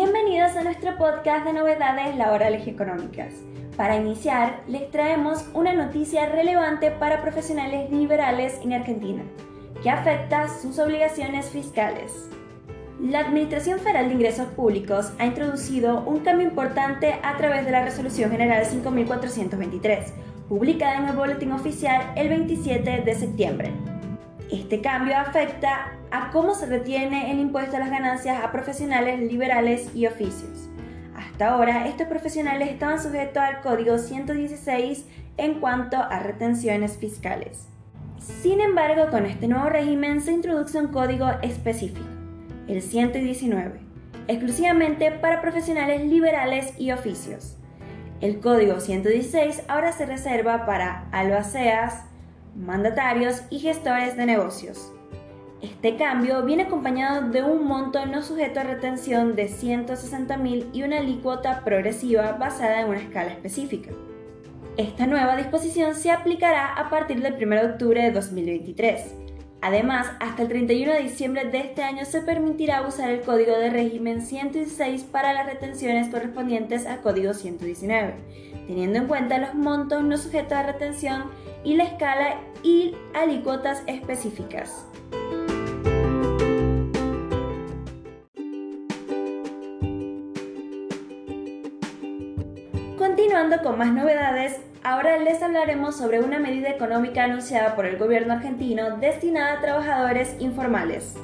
Bienvenidos a nuestro podcast de novedades laborales y económicas. Para iniciar, les traemos una noticia relevante para profesionales liberales en Argentina, que afecta sus obligaciones fiscales. La Administración Federal de Ingresos Públicos ha introducido un cambio importante a través de la Resolución General 5423, publicada en el Boletín Oficial el 27 de septiembre. Este cambio afecta a cómo se retiene el impuesto a las ganancias a profesionales liberales y oficios. Hasta ahora, estos profesionales estaban sujetos al Código 116 en cuanto a retenciones fiscales. Sin embargo, con este nuevo régimen se introduce un código específico el 119, exclusivamente para profesionales liberales y oficios. El código 116 ahora se reserva para albaceas, mandatarios y gestores de negocios. Este cambio viene acompañado de un monto no sujeto a retención de 160.000 y una alícuota progresiva basada en una escala específica. Esta nueva disposición se aplicará a partir del 1 de octubre de 2023 Además, hasta el 31 de diciembre de este año se permitirá usar el código de régimen 116 para las retenciones correspondientes al código 119, teniendo en cuenta los montos no sujetos a retención y la escala y alícuotas específicas. Continuando con más novedades, Ahora les hablaremos sobre una medida económica anunciada por el gobierno argentino destinada a trabajadores informales.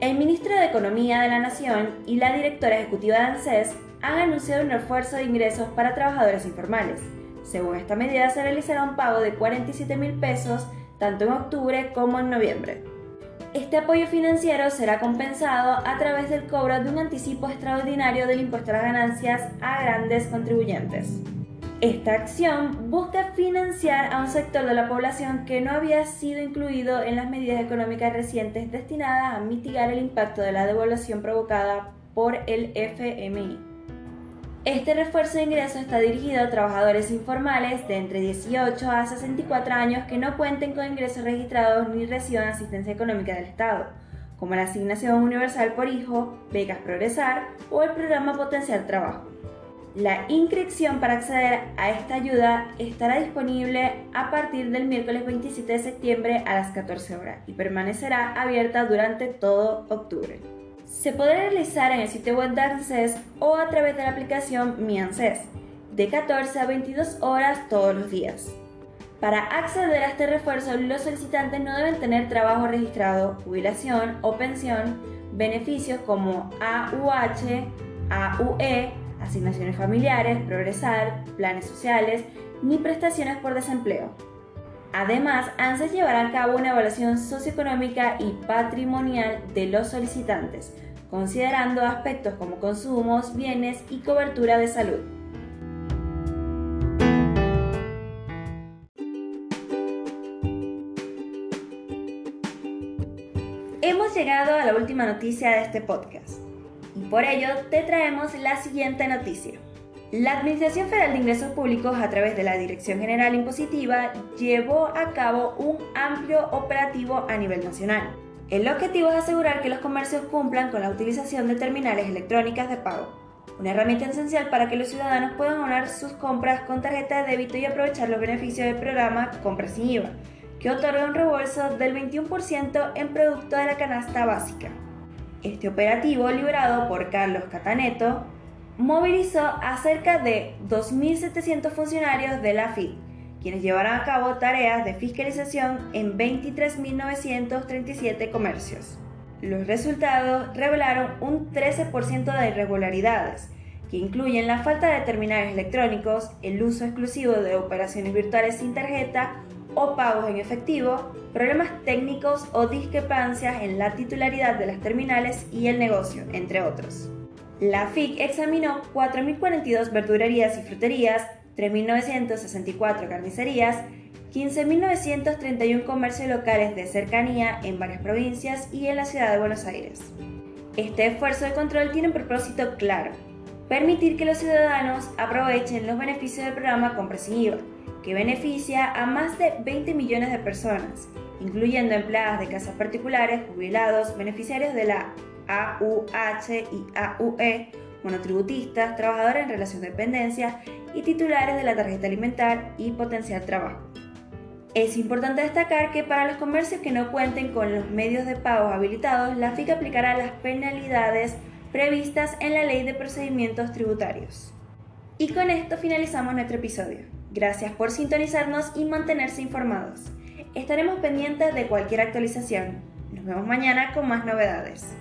El ministro de Economía de la Nación y la directora ejecutiva de ANSES han anunciado un refuerzo de ingresos para trabajadores informales. Según esta medida, se realizará un pago de 47 mil pesos tanto en octubre como en noviembre. Este apoyo financiero será compensado a través del cobro de un anticipo extraordinario del impuesto a las ganancias a grandes contribuyentes. Esta acción busca financiar a un sector de la población que no había sido incluido en las medidas económicas recientes destinadas a mitigar el impacto de la devaluación provocada por el FMI. Este refuerzo de ingresos está dirigido a trabajadores informales de entre 18 a 64 años que no cuenten con ingresos registrados ni reciban asistencia económica del Estado, como la asignación universal por hijo, becas Progresar o el programa Potencial Trabajo. La inscripción para acceder a esta ayuda estará disponible a partir del miércoles 27 de septiembre a las 14 horas y permanecerá abierta durante todo octubre. Se podrá realizar en el sitio web de ANSES o a través de la aplicación Mi ANSES, de 14 a 22 horas todos los días. Para acceder a este refuerzo, los solicitantes no deben tener trabajo registrado, jubilación o pensión, beneficios como AUH, AUE, asignaciones familiares, progresar, planes sociales, ni prestaciones por desempleo. Además, ANSES llevará a cabo una evaluación socioeconómica y patrimonial de los solicitantes, considerando aspectos como consumos, bienes y cobertura de salud. Hemos llegado a la última noticia de este podcast. Y por ello te traemos la siguiente noticia. La Administración Federal de Ingresos Públicos, a través de la Dirección General Impositiva, llevó a cabo un amplio operativo a nivel nacional. El objetivo es asegurar que los comercios cumplan con la utilización de terminales electrónicas de pago, una herramienta esencial para que los ciudadanos puedan honrar sus compras con tarjeta de débito y aprovechar los beneficios del programa Compras sin IVA, que otorga un reembolso del 21% en producto de la canasta básica. Este operativo, liderado por Carlos Cataneto, movilizó a cerca de 2.700 funcionarios de la FIT, quienes llevarán a cabo tareas de fiscalización en 23.937 comercios. Los resultados revelaron un 13% de irregularidades, que incluyen la falta de terminales electrónicos, el uso exclusivo de operaciones virtuales sin tarjeta o pagos en efectivo, problemas técnicos o discrepancias en la titularidad de las terminales y el negocio, entre otros. La FIC examinó 4.042 verdurerías y fruterías, 3.964 carnicerías, 15.931 comercios locales de cercanía en varias provincias y en la ciudad de Buenos Aires. Este esfuerzo de control tiene un propósito claro, permitir que los ciudadanos aprovechen los beneficios del programa Compra sin IVA, que beneficia a más de 20 millones de personas, incluyendo empleadas de casas particulares, jubilados, beneficiarios de la AUH y AUE, monotributistas, trabajadores en relación de dependencia y titulares de la tarjeta alimentar y potencial trabajo. Es importante destacar que para los comercios que no cuenten con los medios de pago habilitados, la FIC aplicará las penalidades previstas en la Ley de Procedimientos Tributarios. Y con esto finalizamos nuestro episodio. Gracias por sintonizarnos y mantenerse informados. Estaremos pendientes de cualquier actualización. Nos vemos mañana con más novedades.